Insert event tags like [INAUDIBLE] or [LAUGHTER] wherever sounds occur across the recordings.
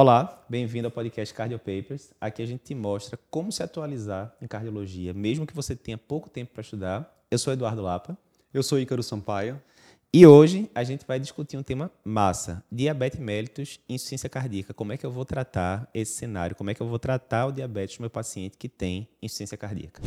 Olá, bem-vindo ao podcast Cardio Papers. Aqui a gente te mostra como se atualizar em cardiologia, mesmo que você tenha pouco tempo para estudar. Eu sou Eduardo Lapa. Eu sou Ícaro Sampaio. E hoje a gente vai discutir um tema massa: diabetes mellitus e insuficiência cardíaca. Como é que eu vou tratar esse cenário? Como é que eu vou tratar o diabetes do meu paciente que tem insuficiência cardíaca?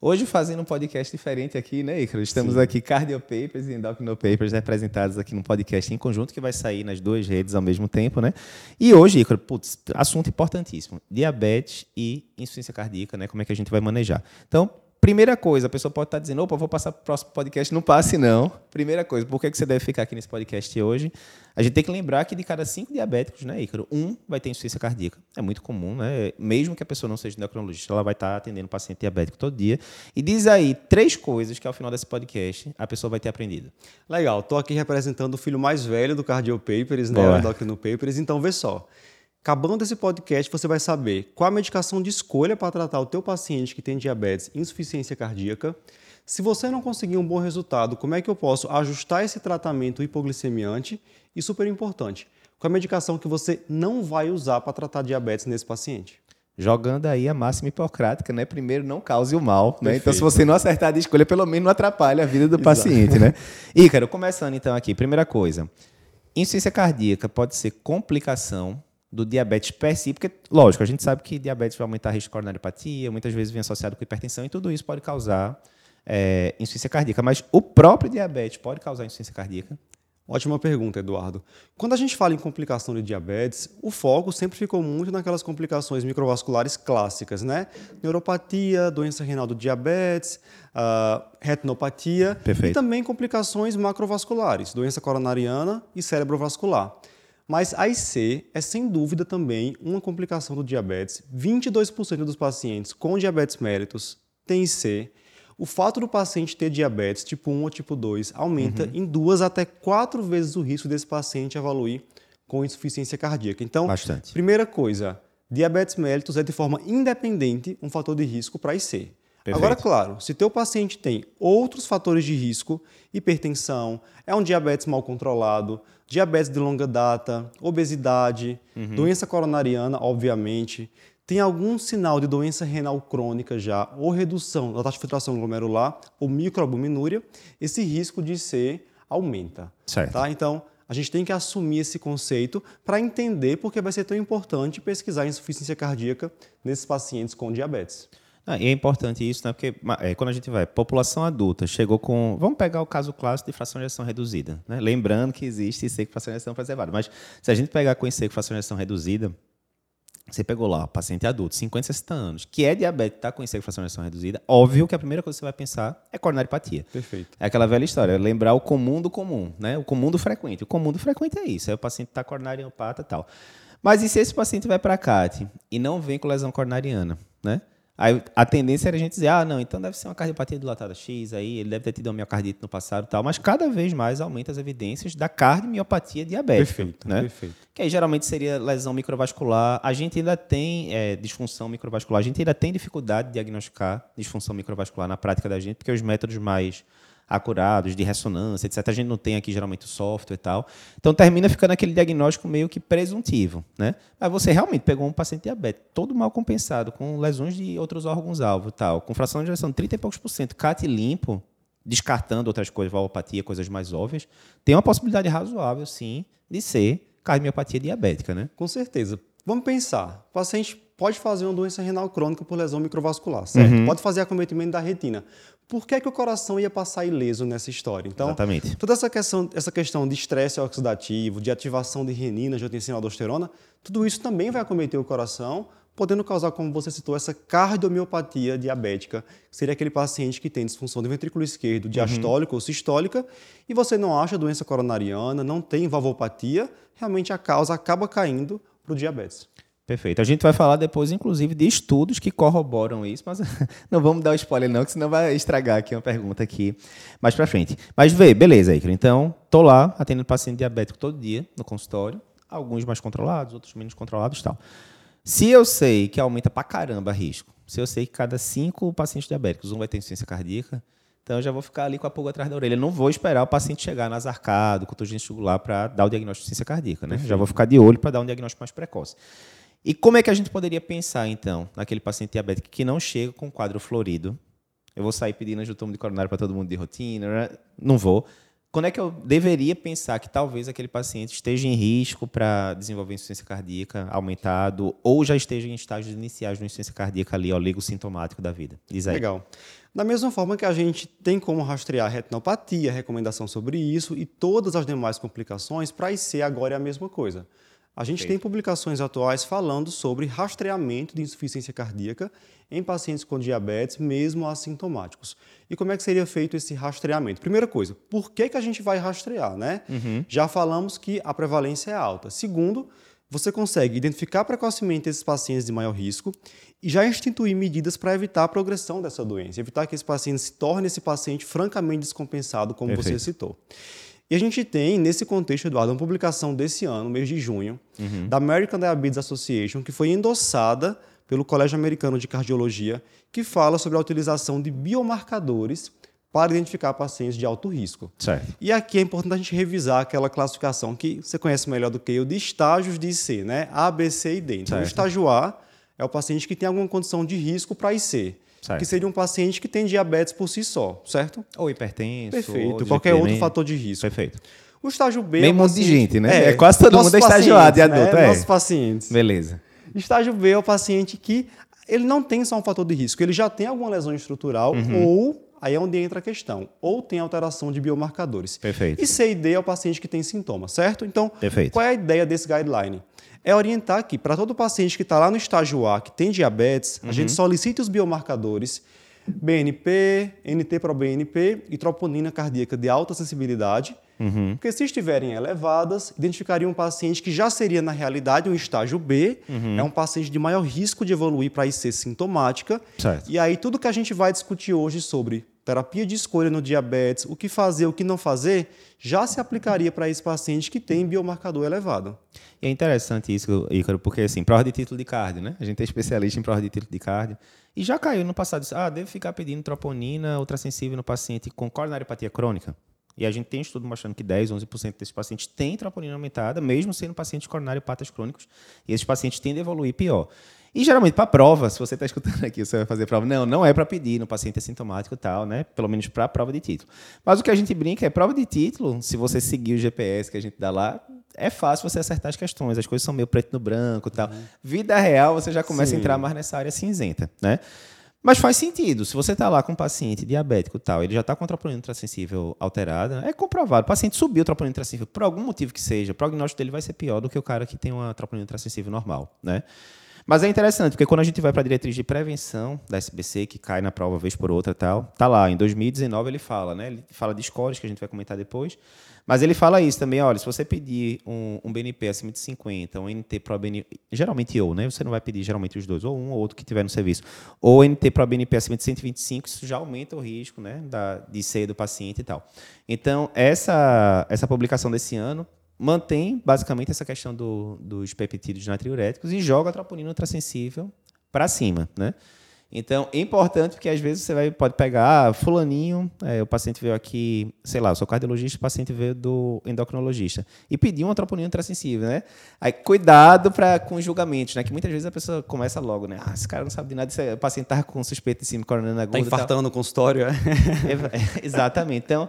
Hoje fazendo um podcast diferente aqui, né, Icaro? Estamos Sim. aqui Cardio Papers e Endocrino Papers representados aqui num podcast em conjunto que vai sair nas duas redes ao mesmo tempo, né? E hoje, Icaro, putz, assunto importantíssimo: diabetes e insuficiência cardíaca, né? Como é que a gente vai manejar? Então, Primeira coisa, a pessoa pode estar dizendo, opa, vou passar para o próximo podcast. Não passe, não. Primeira coisa, por que você deve ficar aqui nesse podcast hoje? A gente tem que lembrar que de cada cinco diabéticos, né, Ícaro, um vai ter insuficiência cardíaca. É muito comum, né? Mesmo que a pessoa não seja endocrinologista, ela vai estar atendendo paciente diabético todo dia. E diz aí três coisas que ao final desse podcast a pessoa vai ter aprendido. Legal, estou aqui representando o filho mais velho do Cardio Papers, né, o Endocrino Papers. Então, vê só. Acabando esse podcast, você vai saber qual a medicação de escolha para tratar o teu paciente que tem diabetes e insuficiência cardíaca. Se você não conseguir um bom resultado, como é que eu posso ajustar esse tratamento hipoglicemiante? E super importante, qual a medicação que você não vai usar para tratar diabetes nesse paciente? Jogando aí a máxima hipocrática, né? Primeiro, não cause o mal, né? Então, se você não acertar de escolha, pelo menos não atrapalha a vida do Exato. paciente, né? Ícaro, começando então aqui. Primeira coisa, insuficiência cardíaca pode ser complicação do diabetes per si, porque, lógico, a gente sabe que diabetes vai aumentar o risco de coronariopatia, muitas vezes vem associado com hipertensão, e tudo isso pode causar é, insuficiência cardíaca. Mas o próprio diabetes pode causar insuficiência cardíaca? Ótima pergunta, Eduardo. Quando a gente fala em complicação de diabetes, o foco sempre ficou muito naquelas complicações microvasculares clássicas, né? Neuropatia, doença renal do diabetes, uh, retinopatia Perfeito. e também complicações macrovasculares, doença coronariana e cerebrovascular. Mas a IC é sem dúvida também uma complicação do diabetes. 22% dos pacientes com diabetes mellitus têm IC. O fato do paciente ter diabetes tipo 1 ou tipo 2 aumenta uhum. em duas até quatro vezes o risco desse paciente evoluir com insuficiência cardíaca. Então, Bastante. primeira coisa, diabetes mellitus é de forma independente um fator de risco para IC. Perfeito. Agora, claro, se teu paciente tem outros fatores de risco, hipertensão, é um diabetes mal controlado, diabetes de longa data, obesidade, uhum. doença coronariana, obviamente, tem algum sinal de doença renal crônica já, ou redução da taxa de filtração glomerular, ou microalbuminúria, esse risco de ser aumenta. Certo. Tá? Então, a gente tem que assumir esse conceito para entender por que vai ser tão importante pesquisar insuficiência cardíaca nesses pacientes com diabetes. Ah, e é importante isso, né? Porque é, quando a gente vai, população adulta chegou com. Vamos pegar o caso clássico de fração de ejeção reduzida. Né? Lembrando que existe com fração de ejeção preservada. Mas se a gente pegar com com fração de ejeção reduzida, você pegou lá, paciente adulto, 50, 60 anos, que é diabético, está com fração de ejeção reduzida, óbvio que a primeira coisa que você vai pensar é coronariopatia. Perfeito. É aquela velha história, lembrar o comum do comum, né? O comum do frequente. O comum do frequente é isso, é o paciente está coronariopata e tal. Mas e se esse paciente vai para a CAT e não vem com lesão coronariana, né? Aí a tendência era a gente dizer, ah, não, então deve ser uma cardiopatia dilatada X aí, ele deve ter tido uma miocardite no passado e tal, mas cada vez mais aumenta as evidências da cardiomiopatia diabética. Perfeito, né? perfeito. Que aí geralmente seria lesão microvascular. A gente ainda tem é, disfunção microvascular, a gente ainda tem dificuldade de diagnosticar disfunção microvascular na prática da gente, porque os métodos mais acurados, de ressonância, etc. A gente não tem aqui geralmente o software e tal. Então termina ficando aquele diagnóstico meio que presuntivo, né? Mas você realmente pegou um paciente diabético, todo mal compensado, com lesões de outros órgãos-alvo tal, com fração de injeção de 30 e poucos por cento, CAT limpo, descartando outras coisas, valvopatia, coisas mais óbvias, tem uma possibilidade razoável, sim, de ser cardiomiopatia diabética, né? Com certeza. Vamos pensar. Paciente pode fazer uma doença renal crônica por lesão microvascular, certo? Uhum. Pode fazer acometimento da retina por que, é que o coração ia passar ileso nessa história? Então, Exatamente. toda essa questão, essa questão de estresse oxidativo, de ativação de renina, angiotensina, aldosterona, tudo isso também vai acometer o coração, podendo causar, como você citou, essa cardiomiopatia diabética, que seria aquele paciente que tem disfunção do ventrículo esquerdo, uhum. diastólica uhum. ou sistólica, e você não acha doença coronariana, não tem valvopatia, realmente a causa acaba caindo para o diabetes. Perfeito. A gente vai falar depois, inclusive, de estudos que corroboram isso, mas [LAUGHS] não vamos dar spoiler não, que senão vai estragar aqui uma pergunta aqui mais para frente. Mas vê, beleza, Icaro. Então, tô lá atendendo paciente diabético todo dia no consultório, alguns mais controlados, outros menos controlados, tal. Se eu sei que aumenta pra caramba risco, se eu sei que cada cinco pacientes diabéticos um vai ter insuficiência cardíaca, Então eu já vou ficar ali com a pulga atrás da orelha. Eu não vou esperar o paciente chegar nas arcado, com o jugular para dar o diagnóstico de ciência cardíaca, né? Já vou ficar de olho para dar um diagnóstico mais precoce. E como é que a gente poderia pensar, então, naquele paciente diabético que não chega com quadro florido? Eu vou sair pedindo ajuda de coronário para todo mundo de rotina? Né? Não vou. Quando é que eu deveria pensar que talvez aquele paciente esteja em risco para desenvolver insuficiência cardíaca aumentado ou já esteja em estágios iniciais de insuficiência cardíaca ali, sintomático da vida? Diz aí. Legal. Da mesma forma que a gente tem como rastrear a retinopatia, recomendação sobre isso e todas as demais complicações, para IC agora é a mesma coisa. A gente Feito. tem publicações atuais falando sobre rastreamento de insuficiência cardíaca em pacientes com diabetes, mesmo assintomáticos. E como é que seria feito esse rastreamento? Primeira coisa, por que, que a gente vai rastrear? Né? Uhum. Já falamos que a prevalência é alta. Segundo, você consegue identificar precocemente esses pacientes de maior risco e já instituir medidas para evitar a progressão dessa doença, evitar que esse paciente se torne esse paciente francamente descompensado, como Perfeito. você citou. E a gente tem, nesse contexto, Eduardo, uma publicação desse ano, mês de junho, uhum. da American Diabetes Association, que foi endossada pelo Colégio Americano de Cardiologia, que fala sobre a utilização de biomarcadores para identificar pacientes de alto risco. Certo. E aqui é importante a gente revisar aquela classificação que você conhece melhor do que eu de estágios de IC, né? A, B, C e D. Então, certo. o estágio A é o paciente que tem alguma condição de risco para IC. Certo. Que seria um paciente que tem diabetes por si só, certo? Ou hipertenso. Perfeito. Ou qualquer outro fator de risco. Perfeito. O estágio B. Bem é um monte de gente, né? É, é quase todo mundo é estagiado de adulto, né? é. Nossos pacientes. Beleza. Estágio B é o paciente que ele não tem só um fator de risco, ele já tem alguma lesão estrutural uhum. ou Aí é onde entra a questão. Ou tem alteração de biomarcadores. Perfeito. E C e D é o paciente que tem sintomas, certo? Então, Perfeito. qual é a ideia desse guideline? É orientar que, para todo paciente que está lá no estágio A, que tem diabetes, uhum. a gente solicite os biomarcadores BNP, NT para BNP e troponina cardíaca de alta sensibilidade. Uhum. Porque se estiverem elevadas, identificaria um paciente que já seria, na realidade, um estágio B, uhum. é um paciente de maior risco de evoluir para IC sintomática. Certo. E aí, tudo que a gente vai discutir hoje sobre terapia de escolha no diabetes, o que fazer, o que não fazer, já se aplicaria para esse paciente que tem biomarcador elevado. E é interessante isso, Ícaro, porque assim, prova de título de cardio, né? A gente é especialista em prova de título de cardio. E já caiu no passado, ah, deve ficar pedindo troponina ultrassensível no paciente com coronariopatia crônica. E a gente tem estudo mostrando que 10, 11% desses pacientes têm troponina aumentada, mesmo sendo pacientes coronariopatas crônicos. E esses pacientes tendem a evoluir pior. E geralmente para prova, se você está escutando aqui, você vai fazer prova. Não, não é para pedir no paciente assintomático e tal, né? Pelo menos para prova de título. Mas o que a gente brinca é prova de título, se você seguir o GPS que a gente dá lá, é fácil você acertar as questões. As coisas são meio preto no branco e tal. Uhum. Vida real, você já começa Sim. a entrar mais nessa área cinzenta, né? Mas faz sentido. Se você está lá com um paciente diabético e tal, ele já está com a troponina intrasensível alterada, é comprovado. O paciente subiu a troponina intrasensível por algum motivo que seja, o prognóstico dele vai ser pior do que o cara que tem uma troponina intrasensível normal, né? Mas é interessante, porque quando a gente vai para a diretriz de prevenção da SBC, que cai na prova vez por outra tal, tá lá, em 2019 ele fala, né? Ele fala de scores, que a gente vai comentar depois, mas ele fala isso também, olha, se você pedir um, um BNP acima de 50, um NT pro BNP, geralmente ou, né? Você não vai pedir geralmente os dois, ou um ou outro que tiver no serviço, ou NT pro BNP acima de 125, isso já aumenta o risco, né, da, de ser do paciente e tal. Então, essa, essa publicação desse ano mantém basicamente essa questão do, dos peptídeos natriuréticos e joga a troponina ultrassensível para cima, né? Então, é importante porque às vezes você vai, pode pegar, ah, fulaninho, é, o paciente veio aqui, sei lá, eu sou cardiologista, o paciente veio do endocrinologista e pediu uma troponina ultrassensível, né? Aí, cuidado pra, com os julgamentos, né? Que muitas vezes a pessoa começa logo, né? Ah, esse cara não sabe de nada, o paciente tá com suspeita de síndrome coronariana aguda. Tá infartando no consultório, é? é exatamente. Então,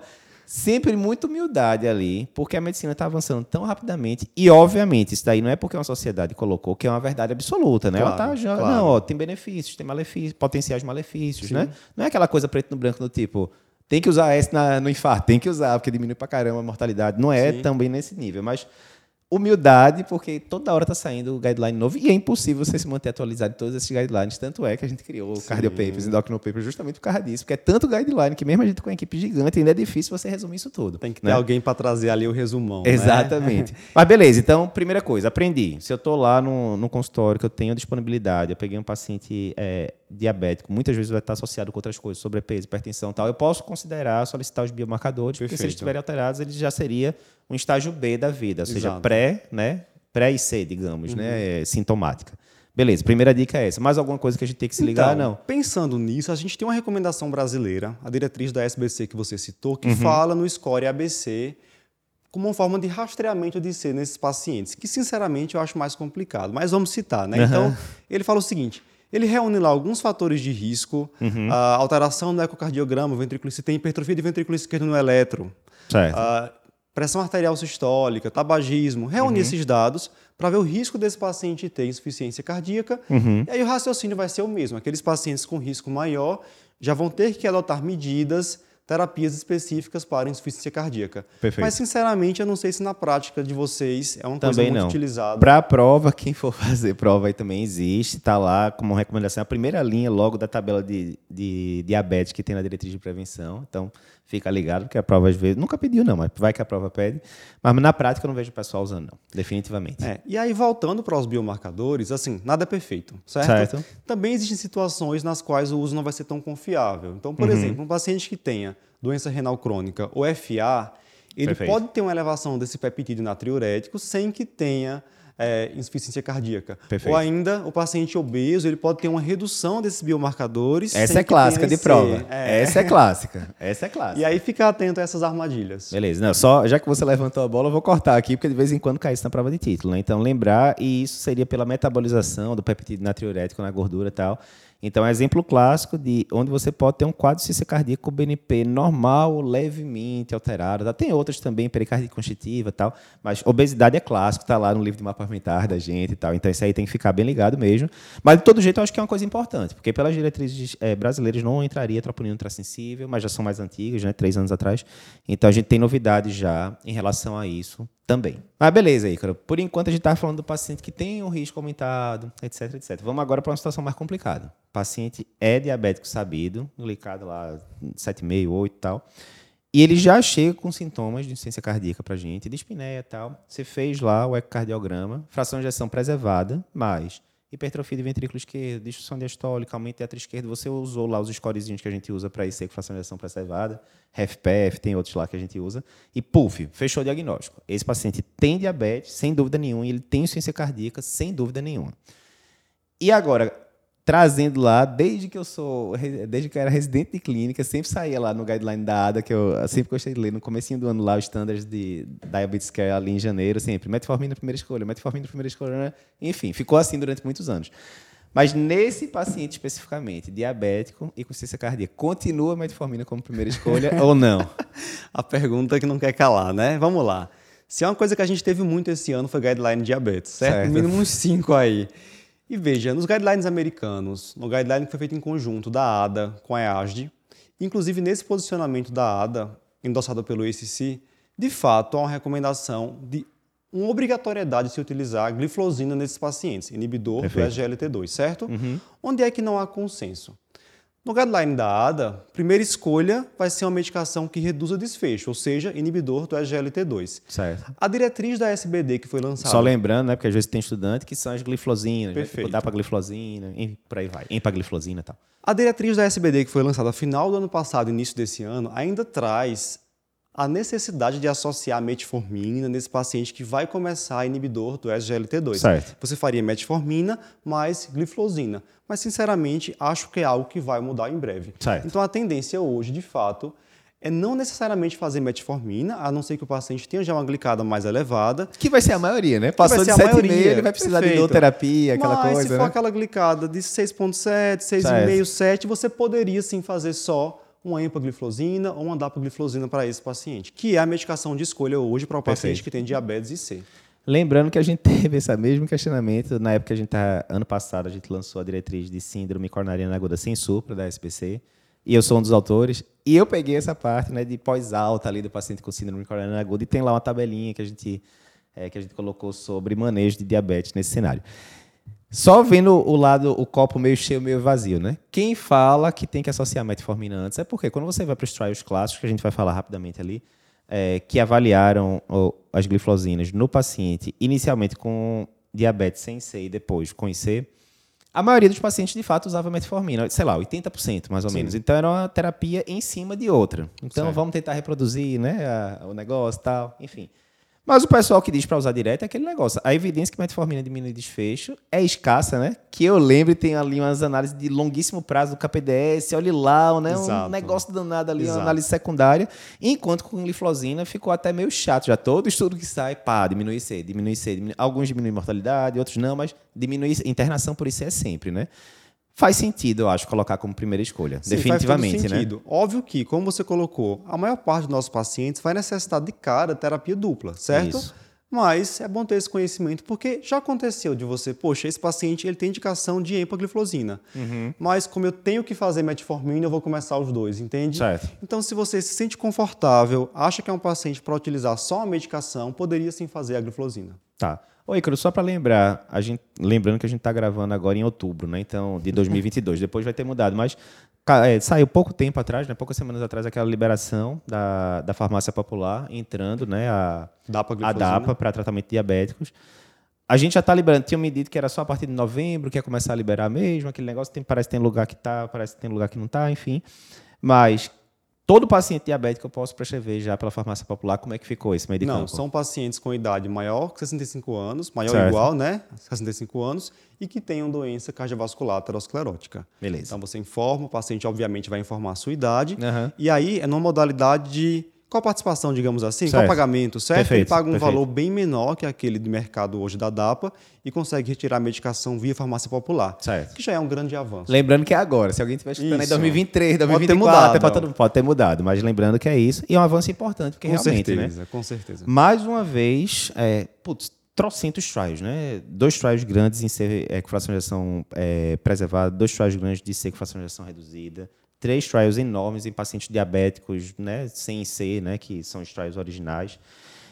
sempre muita humildade ali, porque a medicina está avançando tão rapidamente. E, obviamente, isso daí não é porque uma sociedade colocou que é uma verdade absoluta, né? Claro, Ela tá já, claro. Não, ó, tem benefícios, tem malefícios, potenciais malefícios, Sim. né? Não é aquela coisa preto no branco do tipo, tem que usar S na, no infarto, tem que usar, porque diminui pra caramba a mortalidade. Não é Sim. também nesse nível, mas humildade, porque toda hora está saindo o guideline novo e é impossível você se manter atualizado em todos esses guidelines. Tanto é que a gente criou o Cardio Papers e Endocrino Papers justamente por causa disso, porque é tanto guideline que mesmo a gente com uma equipe gigante ainda é difícil você resumir isso tudo. Tem que ter né? alguém para trazer ali o resumão. Né? Exatamente. Né? [LAUGHS] Mas beleza, então, primeira coisa, aprendi. Se eu estou lá no, no consultório, que eu tenho disponibilidade, eu peguei um paciente é, diabético, muitas vezes vai estar associado com outras coisas, sobrepeso, hipertensão tal, eu posso considerar solicitar os biomarcadores, Perfeito. porque se eles estiverem alterados, ele já seria um estágio B da vida, ou seja, pré, né? Pré-IC, digamos, né? uhum. né? Sintomática. Beleza, primeira dica é essa. Mais alguma coisa que a gente tem que se ligar? Então, não. Pensando nisso, a gente tem uma recomendação brasileira, a diretriz da SBC que você citou, Uhum. que fala no score ABC como uma forma de rastreamento de C nesses pacientes, que sinceramente eu acho mais complicado, mas vamos citar, né? Então, ele fala o seguinte, ele reúne lá alguns fatores de risco, Uhum. a alteração no ecocardiograma, ventrículo, se tem hipertrofia de ventrículo esquerdo no eletro, pressão arterial sistólica, tabagismo, reúne esses dados para ver o risco desse paciente ter insuficiência cardíaca. E aí o raciocínio vai ser o mesmo. Aqueles pacientes com risco maior já vão ter que adotar medidas, terapias específicas para insuficiência cardíaca. Perfeito. Mas, sinceramente, eu não sei se na prática de vocês é uma coisa Também muito não. utilizada. Para a prova, quem for [LAUGHS] fazer prova aí também existe, está lá como recomendação a primeira linha logo da tabela de, de diabetes que tem na diretriz de prevenção. Então, fica ligado, porque a prova às vezes. Nunca pediu, não, mas vai que a prova pede. Mas na prática eu não vejo o pessoal usando, não. Definitivamente. É, e aí, voltando para os biomarcadores, assim, nada é perfeito, certo? Certo. Também existem situações nas quais o uso não vai ser tão confiável. Então, Uhum. por exemplo, um paciente que tenha doença renal crônica ou FA, ele Perfeito. pode ter uma elevação desse peptídeo natriurético sem que tenha é, insuficiência cardíaca. Perfeito. Ou ainda, o paciente obeso, ele pode ter uma redução desses biomarcadores Essa é clássica de prova. É. Essa é clássica. Essa é clássica. E aí, fica atento a essas armadilhas. Beleza, não, só já que você levantou a bola, eu vou cortar aqui, porque de vez em quando cai isso na prova de título, né? Então, lembrar, e isso seria pela metabolização do peptídeo natriurético na gordura e tal. Então, é exemplo clássico de onde você pode ter um quadro de ciência cardíaca com BNP normal, levemente alterado. Tá? Tem outras também, pericardite constitutiva e tal, mas obesidade é clássico, tá lá no livro de mapa alimentar da gente e tal. Então, isso aí tem que ficar bem ligado mesmo. Mas, de todo jeito, eu acho que é uma coisa importante, porque pelas diretrizes eh, brasileiras não entraria troponina ultrassensível, mas já são mais antigas, né? Três anos atrás. Então, a gente tem novidades já em relação a isso também. Mas beleza, Ícaro. Por enquanto, a gente está falando do paciente que tem um risco aumentado, etc, etc. Vamos agora para uma situação mais complicada. O paciente é diabético sabido, glicado lá 7,5, 8 e tal. E ele já chega com sintomas de insuficiência cardíaca para gente, de espinéia e tal. Você fez lá o ecocardiograma, fração de ejeção preservada, mas hipertrofia de ventrículo esquerdo, disfunção diastólica, aumento de teatro esquerdo. Você usou lá os scorezinhos que a gente usa para de ejeção preservada, RFPF, tem outros lá que a gente usa. E, puf, fechou o diagnóstico. Esse paciente tem diabetes, sem dúvida nenhuma, e ele tem insuficiência cardíaca, sem dúvida nenhuma. E agora, trazendo lá, desde que eu sou, desde que eu era residente de clínica, sempre saía lá no guideline da ADA, que eu sempre gostei de ler, no comecinho do ano lá, os standards de Diabetes Care ali em janeiro, sempre, metformina primeira escolha, metformina primeira escolha, né? enfim, ficou assim durante muitos anos. Mas nesse paciente especificamente, diabético e com insuficiência cardíaca, continua a metformina como primeira escolha ou não? [LAUGHS] A pergunta que não quer calar, né? Vamos lá. Se é uma coisa que a gente teve muito esse ano foi guideline diabetes, certo? Certo. No mínimo uns cinco aí. E veja, nos guidelines americanos, no guideline que foi feito em conjunto da ADA com a EASD, inclusive nesse posicionamento da ADA, endossado pelo ACC, de fato há uma recomendação de uma obrigatoriedade de se utilizar gliflozina nesses pacientes, inibidor Perfeito. do SGLT2, certo? Onde é que não há consenso? No guideline da ADA, primeira escolha vai ser uma medicação que reduza desfecho, ou seja, inibidor do SGLT2. Certo. A diretriz da SBD que foi lançada. Só lembrando, né, porque às vezes tem estudante que são as gliflosinas, né, Perfeito. tipo, dá para e por aí vai, empagliflosina e tal. A diretriz da SBD que foi lançada final do ano passado, início desse ano, ainda traz a necessidade de associar metformina nesse paciente que vai começar inibidor do SGLT2. Certo. Você faria metformina mais gliflozina. Mas, sinceramente, acho que é algo que vai mudar em breve. Certo. Então, a tendência hoje, de fato, é não necessariamente fazer metformina, a não ser que o paciente tenha já uma glicada mais elevada. Que vai ser a maioria, né? Passou de ser a 7,5, maioria, ele vai precisar de perfeito. idoterapia, aquela Mas coisa, se for né? aquela glicada de 6.7, 6,5, 7, você poderia sim fazer só uma empagliflozina ou uma dapagliflozina para esse paciente, que é a medicação de escolha hoje para o paciente Perfeito. que tem diabetes e C. Lembrando que a gente [LAUGHS] teve esse mesmo questionamento na época que a gente tá, ano passado a gente lançou a diretriz de síndrome coronariana aguda sem supra da SPC, e eu sou um dos autores, e eu peguei essa parte, né, de pós-alta ali do paciente com síndrome coronariana aguda e tem lá uma tabelinha que a gente é, que a gente colocou sobre manejo de diabetes nesse cenário. Só vendo o lado, o copo meio cheio, meio vazio, né? Quem fala que tem que associar metformina antes é porque quando você vai para os trials clássicos, que a gente vai falar rapidamente ali, é, que avaliaram as glifosinas no paciente, inicialmente com diabetes sem C e depois com IC, a maioria dos pacientes, de fato, usava metformina, sei lá, 80% mais ou menos. Então, era uma terapia em cima de outra. Então, Certo. vamos tentar reproduzir né, a- o negócio e tal, enfim. Mas o pessoal que diz para usar direto é aquele negócio. A evidência que metformina diminui desfecho é escassa, né? Que eu lembro tem ali umas análises de longuíssimo prazo do KPDS, olha lá, né? Exato. Um negócio danado ali, Exato. uma análise secundária. Enquanto com gliflozina ficou até meio chato. Já todo estudo que sai, pá, diminui C, diminui C. Diminui... Alguns diminuem mortalidade, outros não, mas diminui internação por isso é sempre, né? Faz sentido, eu acho, colocar como primeira escolha. Sim, definitivamente, faz né? sentido. né? Óbvio que, como você colocou, a maior parte dos nossos pacientes vai necessitar de cara terapia dupla, certo? Isso. Mas é bom ter esse conhecimento, porque já aconteceu de você, poxa, esse paciente ele tem indicação de empagliflozina, uhum. mas como eu tenho que fazer metformina, eu vou começar os dois, entende? Certo. Então, se você se sente confortável, acha que é um paciente para utilizar só a medicação, poderia sim fazer a gliflozina. Tá. Ô, Icaro, só para lembrar, a gente, lembrando que a gente está gravando agora em outubro, né? Então, de 2022. Depois vai ter mudado, mas é, saiu pouco tempo atrás, né? Poucas semanas atrás, aquela liberação da, da farmácia popular entrando, né? A DAPA, a DAPA para tratamento de diabéticos. A gente já está liberando. Tinha me dito que era só a partir de novembro que ia começar a liberar mesmo. Aquele negócio tem, parece que tem lugar que está, parece que tem lugar que não está, enfim. Mas todo paciente diabético eu posso prescrever já pela farmácia popular. Como é que ficou esse medicamento? Não, são pacientes com idade maior que 65 anos, maior ou igual, né? 65 anos, e que tenham doença cardiovascular aterosclerótica. Beleza. Então você informa, o paciente obviamente vai informar a sua idade, uhum. e aí é numa modalidade de qual participação, digamos assim? Certo. Qual pagamento, certo? Perfeito, Ele paga um perfeito. valor bem menor que aquele de mercado hoje da DAPA e consegue retirar a medicação via farmácia popular. Certo. Que já é um grande avanço. Lembrando que é agora. Se alguém estiver escutando em 2023, 2024, pode ter, mudado. pode ter mudado. Mas lembrando que é isso. E é um avanço importante, porque com realmente, certeza, né? Com certeza. Mais uma vez, é, putz, trocentos trials, né? Dois trials grandes em ser é, fração de ação é, preservada, dois trials grandes de ser fração de ação reduzida, três trials enormes em pacientes diabéticos, né, sem ser, né, que são os trials originais.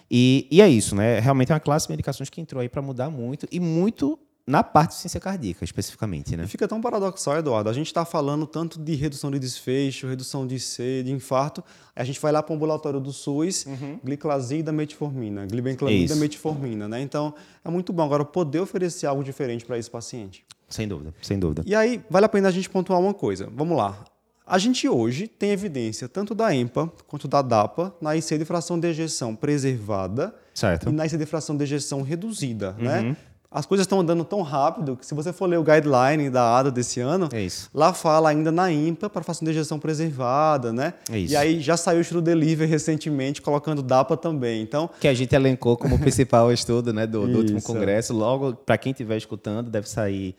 E, e é isso, né? Realmente é uma classe de medicações que entrou aí para mudar muito e muito na parte de ciência cardíaca, especificamente, né? E fica tão paradoxal, Eduardo. A gente está falando tanto de redução de desfecho, redução de C, de infarto. A gente vai lá para o ambulatório do SUS, uhum. gliclazida, metformina, glibenclamida, metformina, né? Então, é muito bom agora poder oferecer algo diferente para esse paciente. Sem dúvida, sem dúvida. E aí, vale a pena a gente pontuar uma coisa. Vamos lá. A gente hoje tem evidência tanto da EMPA quanto da DAPA na IC de fração de ejeção preservada certo. e na IC de fração de ejeção reduzida. Né? Uhum. Né? As coisas estão andando tão rápido que se você for ler o guideline da ADA desse ano, é lá fala ainda na IMPA para fração de ejeção preservada, né? É e aí já saiu o estudo Deliver recentemente colocando DAPA também. Então, que a gente elencou como [LAUGHS] principal estudo, né, do, do último congresso. Logo, para quem estiver escutando, deve sair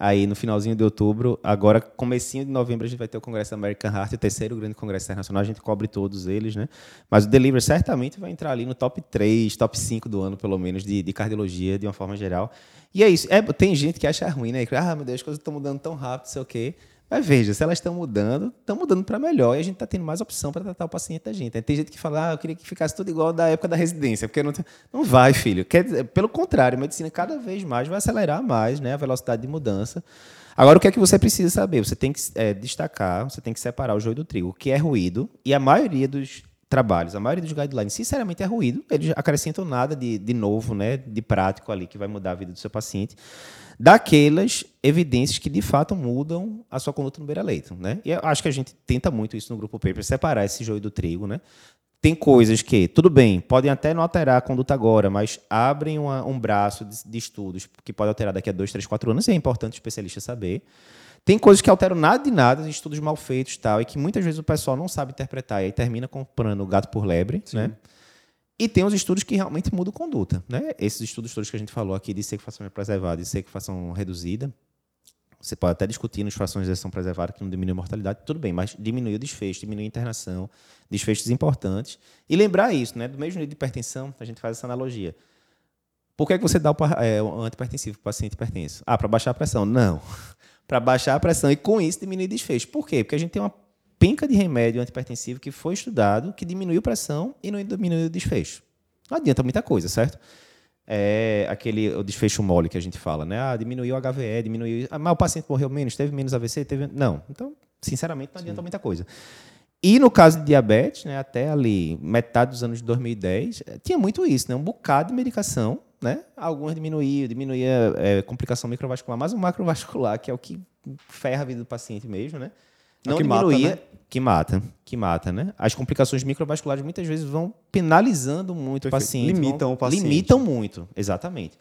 aí no finalzinho de outubro. Agora, comecinho de novembro, a gente vai ter o Congresso American Heart, o terceiro grande congresso internacional. A gente cobre todos eles, né? Mas o Deliver certamente vai entrar ali no top 3, top 5 do ano, pelo menos, de, de cardiologia, de uma forma geral. E é isso. É, tem gente que acha ruim, né? Ah, meu Deus, as coisas estão mudando tão rápido, sei o quê. Mas veja, se elas estão mudando, estão mudando para melhor e a gente está tendo mais opção para tratar o paciente da gente. Tem gente que fala, ah, eu queria que ficasse tudo igual da época da residência, porque não, não vai, filho. Quer, pelo contrário, a medicina cada vez mais vai acelerar mais né, a velocidade de mudança. Agora, o que é que você precisa saber? Você tem que é, destacar, você tem que separar o joio do trigo, que é ruído, e a maioria dos trabalhos, a maioria dos guidelines, sinceramente, é ruído. Eles acrescentam nada de, de novo, né, de prático ali, que vai mudar a vida do seu paciente daquelas evidências que de fato mudam a sua conduta no beira-leito. Né? E eu acho que a gente tenta muito isso no grupo paper, separar esse joio do trigo. Né? Tem coisas que, tudo bem, podem até não alterar a conduta agora, mas abrem uma, um braço de, de, estudos que pode alterar daqui a dois, três, quatro anos, e é importante o especialista saber. Tem coisas que alteram nada de nada, estudos mal feitos tal, e que muitas vezes o pessoal não sabe interpretar, e aí termina comprando o gato por lebre. Né? E tem os estudos que realmente mudam conduta. Né? Esses estudos todos que a gente falou aqui de sequefação preservada e sequefação reduzida, você pode até discutir nos frações de exceção preservada que não diminui a mortalidade, tudo bem, mas diminui o desfecho, diminui a internação, desfechos importantes. E lembrar isso, né? do mesmo jeito de hipertensão, a gente faz essa analogia. Por que, é que você dá o, é, o antipertensivo para o paciente hipertenso? Ah, para baixar a pressão. Não. [LAUGHS] para baixar a pressão e com isso diminuir o desfecho. Por quê? Porque a gente tem uma penca de remédio antipertensivo que foi estudado, que diminuiu pressão e não diminuiu o desfecho. Não adianta muita coisa, certo? É aquele o desfecho mole que a gente fala, né? Ah, diminuiu o HVE, diminuiu. Ah, mas o paciente morreu menos, teve menos AVC, teve. Não. Então, sinceramente, não adianta Sim. muita coisa. E no caso de diabetes, né, até ali metade dos anos de 2010, eh, tinha muito isso, né? Um bocado de medicação, né? Algumas diminuíam, diminuía é, complicação microvascular, mas o macrovascular, que é o que ferra a vida do paciente mesmo, né? Não que diminuía, mata, né? que mata, que mata, né? As complicações microvasculares muitas vezes vão penalizando muito o Perfeito. paciente. Limitam vão- o paciente. Limitam muito, exatamente.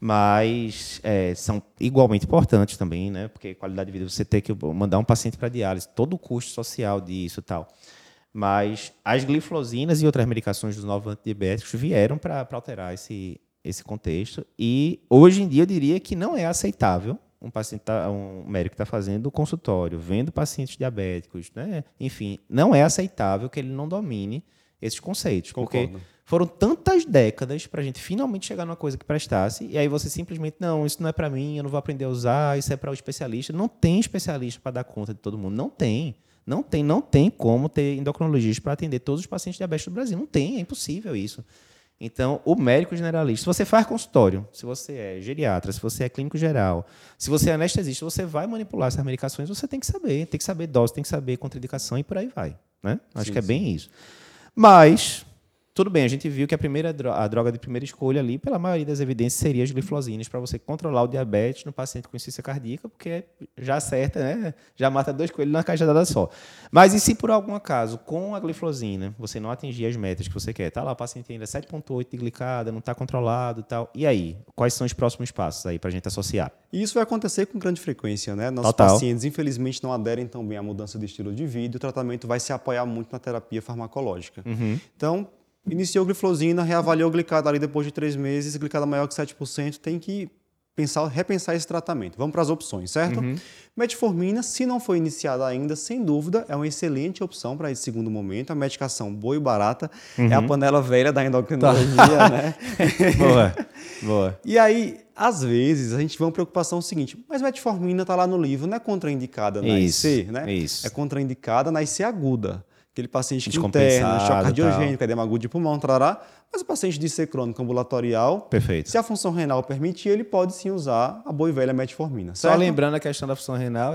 Mas é, são igualmente importantes também, né? Porque qualidade de vida, você ter que mandar um paciente para diálise, todo o custo social disso e tal. Mas as glifosinas e outras medicações dos novos antidiabéticos vieram para alterar esse, esse contexto. E hoje em dia eu diria que não é aceitável um paciente, tá, um médico está fazendo o consultório, vendo pacientes diabéticos, né? Enfim, não é aceitável que ele não domine esses conceitos. Porque Concordo. foram tantas décadas para a gente finalmente chegar numa coisa que prestasse, e aí você simplesmente, não, isso não é para mim, eu não vou aprender a usar, isso é para o especialista. Não tem especialista para dar conta de todo mundo. Não tem. Não tem, não tem como ter endocrinologista para atender todos os pacientes diabéticos do Brasil. Não tem, é impossível isso. Então, o médico generalista, se você faz consultório, se você é geriatra, se você é clínico geral, se você é anestesista, você vai manipular essas medicações, você tem que saber, tem que saber dose, tem que saber contraindicação e por aí vai. Né? Acho Sim, que é sim. bem isso. Mas, tudo bem, a gente viu que a primeira dro- a droga de primeira escolha ali, pela maioria das evidências, seria as glifosinas para você controlar o diabetes no paciente com insuficiência cardíaca, porque já acerta, né? Já mata dois coelhos na cajadada só. Mas e se por algum acaso, com a glifosina, você não atingir as metas que você quer? Tá lá, o paciente ainda 7,8 de glicada, não está controlado e tal. E aí? Quais são os próximos passos aí para a gente associar? E isso vai acontecer com grande frequência, né? Nossos Total. pacientes, infelizmente, não aderem tão bem à mudança de estilo de vida e o tratamento vai se apoiar muito na terapia farmacológica. Então, iniciou glifosina, reavaliou glicada ali depois de três meses, glicada maior que 7%, tem que pensar, repensar esse tratamento. Vamos para as opções, certo? Metformina, se não foi iniciada ainda, sem dúvida, é uma excelente opção para esse segundo momento. A medicação boa e barata é a panela velha da endocrinologia, né? [LAUGHS] boa, boa. E aí, às vezes, a gente vê uma preocupação seguinte, mas metformina está lá no livro, não é contraindicada na Isso, IC, né? isso. É contraindicada na IC aguda. Aquele paciente que interna, choque cardiogênico, edema agudo de pulmão, trará. Mas o paciente de IC crônico ambulatorial, Perfeito. se a função renal permitir, ele pode sim usar a boa e velha metformina, Só certo? lembrando a questão da função renal,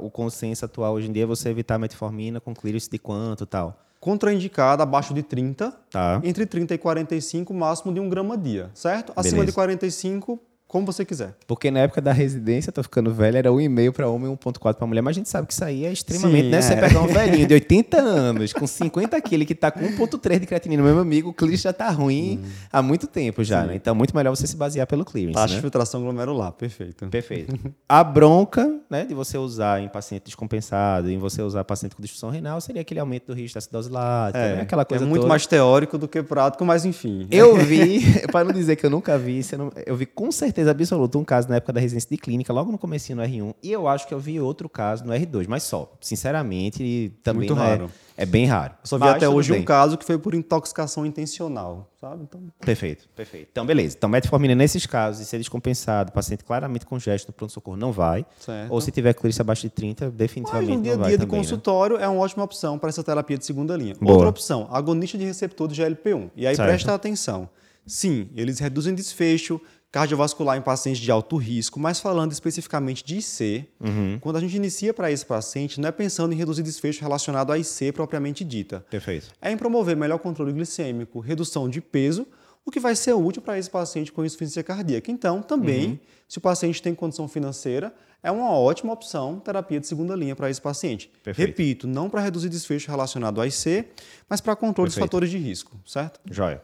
o, consenso atual hoje em dia é você evitar metformina com clearance de quanto e tal. Contraindicada abaixo de 30, Tá. entre 30 e 45, máximo de um grama dia, certo? Acima Beleza. de 45, como você quiser. Porque na época da residência, tô ficando velho, era 1,5 para homem e 1,4 para mulher. Mas a gente sabe que isso aí é extremamente, Sim, né? Você é. pegar um [LAUGHS] velhinho de 80 anos, com 50 quilos, que tá com 1,3 de creatinina, meu amigo, o clearance já tá ruim há muito tempo já, né? Então, muito melhor você se basear pelo clearance, Taxa de né? filtração glomerular, perfeito. Perfeito. [LAUGHS] A bronca, né, de você usar em paciente descompensado, em você usar paciente com disfunção renal, seria aquele aumento do risco de acidose lática, né? aquela coisa é muito toda. mais teórico do que prático, mas enfim. Eu [LAUGHS] vi, para não dizer que eu nunca vi, eu vi com certeza absoluta um caso na época da residência de clínica, logo no comecinho no R1, e eu acho que eu vi outro caso no R2, mas só. Sinceramente, também Muito é- raro. É, bem raro. Eu só vi Mas até hoje bem. um caso que foi por intoxicação intencional, sabe? Então, Perfeito, perfeito. Então, beleza. Então, metformina nesses casos, e ser descompensado, paciente claramente com gesto no pronto-socorro, não vai. Certo. Ou se tiver clearance abaixo de 30, mas definitivamente no dia a não vai dia de também, né? consultório é uma ótima opção para essa terapia de segunda linha. Boa. Outra opção, agonista de receptor de GLP-1. E aí Certo. presta atenção. Sim, eles reduzem desfecho cardiovascular em pacientes de alto risco, mas falando especificamente de IC, Uhum. quando a gente inicia para esse paciente, não é pensando em reduzir desfecho relacionado a IC propriamente dita. Perfeito. é em promover melhor controle glicêmico, redução de peso, o que vai ser útil para esse paciente com insuficiência cardíaca. Então, também, Uhum. se o paciente tem condição financeira, é uma ótima opção terapia de segunda linha para esse paciente. Perfeito. Repito, não para reduzir desfecho relacionado ao IC, mas para controle dos Perfeito. fatores de risco, certo? Joia.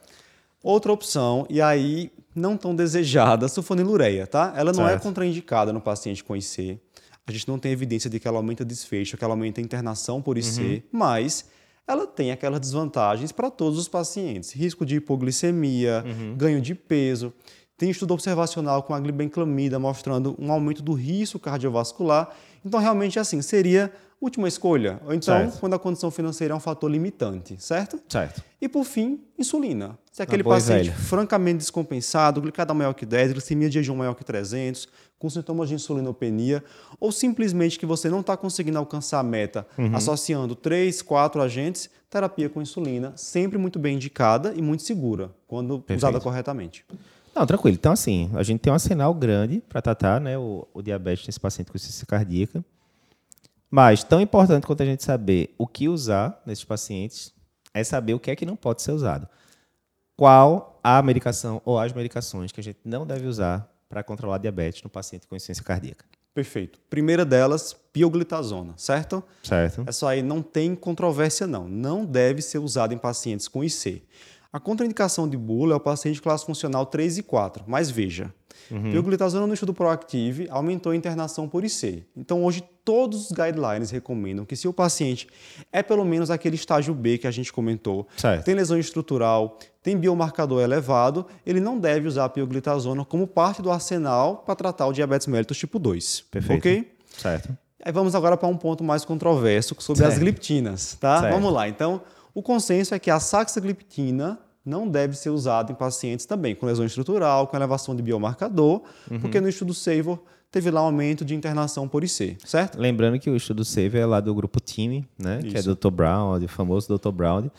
Outra opção, e aí não tão desejada, sulfonilureia, tá? Ela não é Certo. contraindicada no paciente com IC. A gente não tem evidência de que ela aumenta desfecho, que ela aumenta a internação por IC, mas ela tem aquelas desvantagens para todos os pacientes. Risco de hipoglicemia, ganho de peso. Tem estudo observacional com a glibenclamida mostrando um aumento do risco cardiovascular. Então, realmente, assim, seria última escolha. Ou então, Certo. quando a condição financeira é um fator limitante, certo? Certo. E por fim, insulina. Se é aquele e paciente francamente descompensado, glicada maior que 10, glicemia de jejum maior que 300, com sintomas de insulinopenia, ou simplesmente que você não está conseguindo alcançar a meta Uhum. associando 3, 4 agentes, terapia com insulina, sempre muito bem indicada e muito segura, quando Perfeito. usada corretamente. Não, tranquilo. Então, assim, a gente tem um arsenal grande para tratar né, o, o diabetes nesse paciente com insuficiência cardíaca. Mas, tão importante quanto a gente saber o que usar nesses pacientes, é saber o que é que não pode ser usado. Qual a medicação ou as medicações que a gente não deve usar para controlar diabetes no paciente com insuficiência cardíaca. Perfeito. Primeira delas, pioglitazona, certo? Certo. Essa aí não tem controvérsia, não. Não deve ser usada em pacientes com IC. A contraindicação de bula é o paciente de classe funcional 3 e 4, mas veja, uhum. pioglitazona no estudo Proactive aumentou a internação por IC. Então hoje todos os guidelines recomendam que se o paciente é pelo menos aquele estágio B que a gente comentou, certo. tem lesão estrutural, tem biomarcador elevado, ele não deve usar a pioglitazona como parte do arsenal para tratar o diabetes mellitus tipo 2. Perfeito. Ok? Certo. Aí vamos agora para um ponto mais controverso sobre certo. as gliptinas, tá? Certo. Vamos lá. Então, o consenso é que a saxagliptina não deve ser usada em pacientes também com lesão estrutural, com elevação de biomarcador, uhum. porque no estudo SAVOR teve lá um aumento de internação por IC, certo? Lembrando que o estudo SAVOR é lá do grupo TIME, né? Isso. que é Dr. Brown, o famoso Dr. Brown.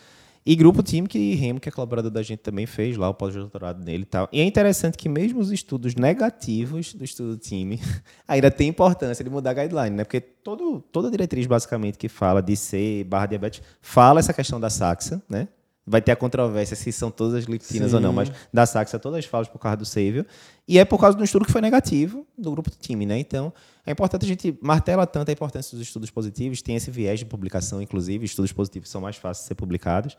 E grupo time que Remo, que é colaborador da gente, também fez lá o pós-doutorado nele e tal. E é interessante que mesmo os estudos negativos do estudo time [LAUGHS] ainda tem importância de mudar a guideline, né? Porque todo, toda diretriz, basicamente, que fala de C barra diabetes, fala essa questão da saxa, né? Vai ter a controvérsia se são todas as gliptinas Sim. ou não, mas da Saxa todas falam por causa do Savior. E é por causa do estudo que foi negativo do grupo do time, né? Então, é importante a gente martela tanto a importância dos estudos positivos, tem esse viés de publicação, inclusive, estudos positivos são mais fáceis de ser publicados.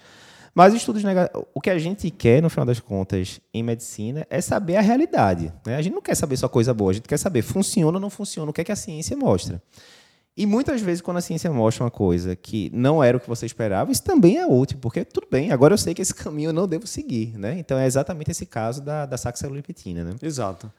Mas estudos negativos, o que a gente quer, no final das contas, em medicina, é saber a realidade. Né? A gente não quer saber só coisa boa, a gente quer saber funciona ou não funciona, o que é que a ciência mostra. E muitas vezes, quando a ciência mostra uma coisa que não era o que você esperava, isso também é útil, porque tudo bem, agora eu sei que esse caminho eu não devo seguir. Né? Então é exatamente esse caso da, da saxagliptina. Né? Exato.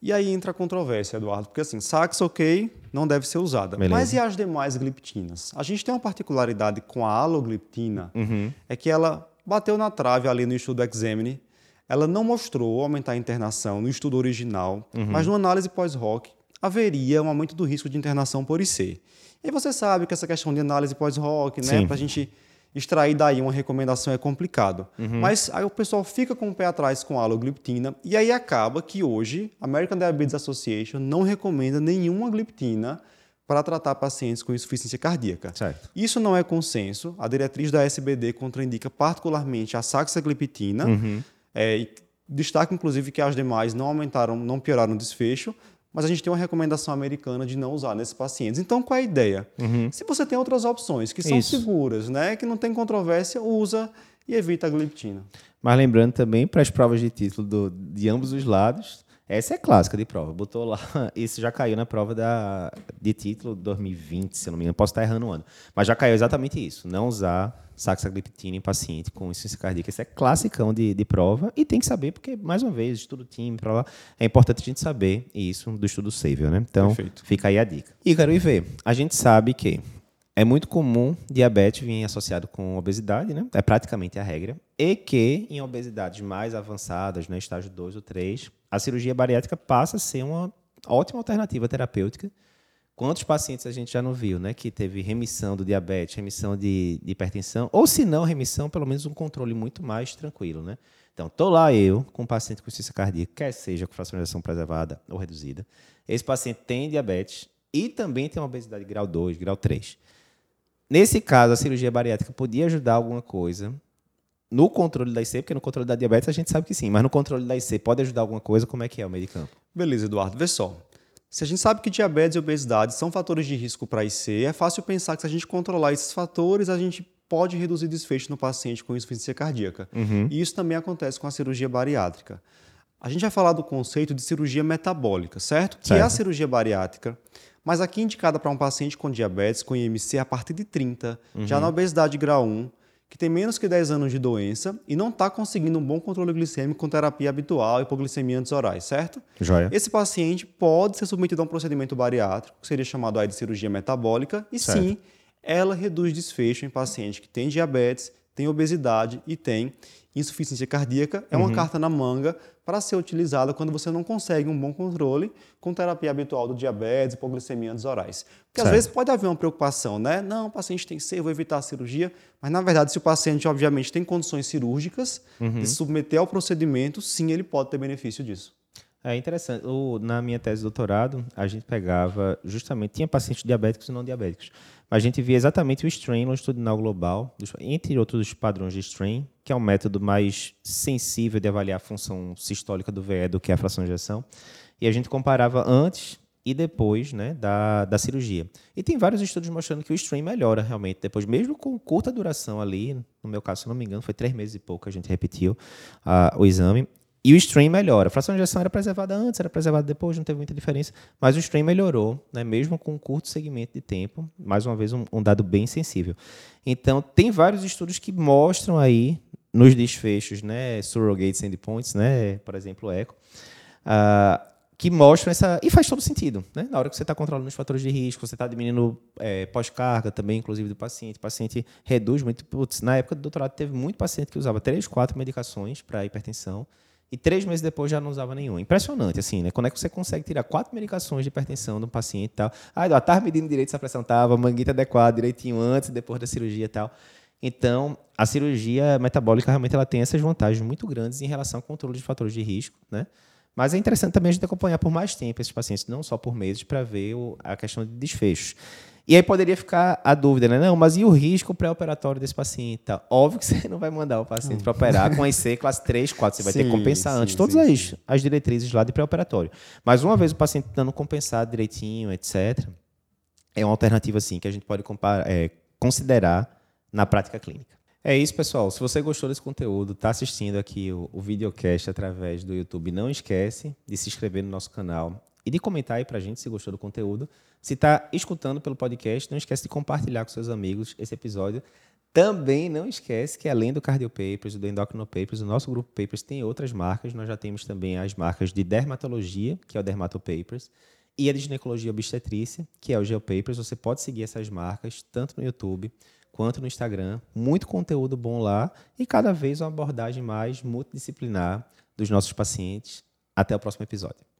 E aí entra a controvérsia, Eduardo, porque assim, sax, ok, não deve ser usada. Beleza. Mas e as demais gliptinas? A gente tem uma particularidade com a alogliptina, uhum. é que ela bateu na trave ali no estudo Examine, ela não mostrou aumentar a internação no estudo original, uhum. mas numa análise pós-hoc, haveria um aumento do risco de internação por IC. E você sabe que essa questão de análise pós-hoc, né, para a gente extrair daí uma recomendação é complicado. Uhum. Mas aí o pessoal fica com o pé atrás com a alogliptina e aí acaba que hoje a American Diabetes Association não recomenda nenhuma gliptina para tratar pacientes com insuficiência cardíaca. Certo. Isso não é consenso. A diretriz da SBD contraindica particularmente a saxagliptina. Uhum. É, destaca inclusive que as demais não aumentaram, não pioraram o desfecho, mas a gente tem uma recomendação americana de não usar nesses pacientes. Então, qual é a ideia? Uhum. Se você tem outras opções que são Isso. seguras, né, que não tem controvérsia, usa e evita a gliptina. Mas lembrando também, para as provas de título do, de ambos os lados, essa é clássica de prova. Botou lá, [LAUGHS] isso já caiu na prova da, de título 2020, se não me engano. Posso estar errando o ano. Mas já caiu exatamente isso. Não usar saxagliptina em paciente com insuficiência cardíaca. Isso é classicão de, de prova e tem que saber, porque, mais uma vez, estudo time para lá, é importante a gente saber isso do estudo Savior, né? Então, Perfeito. fica aí a dica. Ícaro, e ver, a gente sabe que é muito comum diabetes vir associado com obesidade, né? É praticamente a regra. E que em obesidades mais avançadas, no né, estágio 2 ou 3, a cirurgia bariátrica passa a ser uma ótima alternativa terapêutica Quantos pacientes a gente já não viu, né? Que teve remissão do diabetes, remissão de, de hipertensão, ou se não remissão, pelo menos um controle muito mais tranquilo, né? Então, estou lá eu com um paciente com insuficiência cardíaca, quer seja com ejeção preservada ou reduzida. Esse paciente tem diabetes e também tem uma obesidade grau 2, grau 3. Nesse caso, a cirurgia bariátrica podia ajudar alguma coisa no controle da IC, porque no controle da diabetes a gente sabe que sim, mas no controle da IC pode ajudar alguma coisa? Como é que é o meio de campo? Beleza, Eduardo. Vê só. Se a gente sabe que diabetes e obesidade são fatores de risco para IC, é fácil pensar que se a gente controlar esses fatores, a gente pode reduzir desfecho no paciente com insuficiência cardíaca. Uhum. E isso também acontece com a cirurgia bariátrica. A gente vai falar do conceito de cirurgia metabólica, certo? certo. Que é a cirurgia bariátrica, mas aqui indicada para um paciente com diabetes, com IMC, a partir de 30, uhum. já na obesidade grau 1, que tem menos que 10 anos de doença e não está conseguindo um bom controle glicêmico com terapia habitual, hipoglicemia antes orais, certo? Joia. Esse paciente pode ser submetido a um procedimento bariátrico, que seria chamado aí de cirurgia metabólica, e certo. sim, ela reduz desfecho em paciente que tem diabetes, tem obesidade e tem insuficiência cardíaca. É uma uhum. carta na manga para ser utilizada quando você não consegue um bom controle com terapia habitual do diabetes, hipoglicemia antes orais. Porque certo. às vezes pode haver uma preocupação, né? Não, o paciente tem C, vou evitar a cirurgia. Mas na verdade, se o paciente obviamente tem condições cirúrgicas uhum. de se submeter ao procedimento, sim, ele pode ter benefício disso. É interessante. O, na minha tese de doutorado, a gente pegava justamente, tinha pacientes diabéticos e não diabéticos. A gente via exatamente o strain longitudinal global, entre outros padrões de strain, que é um método mais sensível de avaliar a função sistólica do VE do que a fração de ejeção. E a gente comparava antes e depois né, da, da cirurgia. E tem vários estudos mostrando que o stream melhora realmente depois, mesmo com curta duração ali, no meu caso, se não me engano, foi três meses e pouco que a gente repetiu uh, o exame, e o stream melhora. A fração de ejeção era preservada antes, era preservada depois, não teve muita diferença, mas o stream melhorou, né, mesmo com um curto segmento de tempo, mais uma vez um, um dado bem sensível. Então, tem vários estudos que mostram aí, nos desfechos, né, surrogates endpoints, né, por exemplo, o ECHO, uh, que mostram essa. E faz todo sentido. Né? Na hora que você está controlando os fatores de risco, você está diminuindo é, pós-carga também, inclusive do paciente. O paciente reduz muito. Putz, na época do doutorado, teve muito paciente que usava três, quatro medicações para hipertensão e três meses depois já não usava nenhum. Impressionante, assim, né? Quando é que você consegue tirar quatro medicações de hipertensão de um paciente e tal? Ah, estava medindo direito se a pressão estava, manguita adequada, direitinho antes e depois da cirurgia e tal. Então, a cirurgia metabólica realmente ela tem essas vantagens muito grandes em relação ao controle de fatores de risco, né? Mas é interessante também a gente acompanhar por mais tempo esses pacientes, não só por meses, para ver a questão de desfechos. E aí poderia ficar a dúvida, né? Não, mas e o risco pré-operatório desse paciente? Tá? Óbvio que [LAUGHS] você não vai mandar o paciente para operar [LAUGHS] com IC classe 3, 4. Você vai sim, ter que compensar sim, antes sim, todas as, as diretrizes lá de pré-operatório. Mas uma vez o paciente estando compensado direitinho, etc., é uma alternativa, sim, que a gente pode comparar, é, considerar na prática clínica. É isso, pessoal. Se você gostou desse conteúdo, está assistindo aqui o, o videocast através do YouTube, não esquece de se inscrever no nosso canal e de comentar aí para a gente se gostou do conteúdo. Se está escutando pelo podcast, não esquece de compartilhar com seus amigos esse episódio. Também não esquece que além do Cardio Papers, do Endocrino Papers, o nosso grupo Papers tem outras marcas. Nós já temos também as marcas de dermatologia, que é o Dermato Papers, e a de ginecologia obstetrícia, que é o Geo Papers. Você pode seguir essas marcas tanto no YouTube quanto no Instagram. Muito conteúdo bom lá e cada vez uma abordagem mais multidisciplinar dos nossos pacientes. Até o próximo episódio.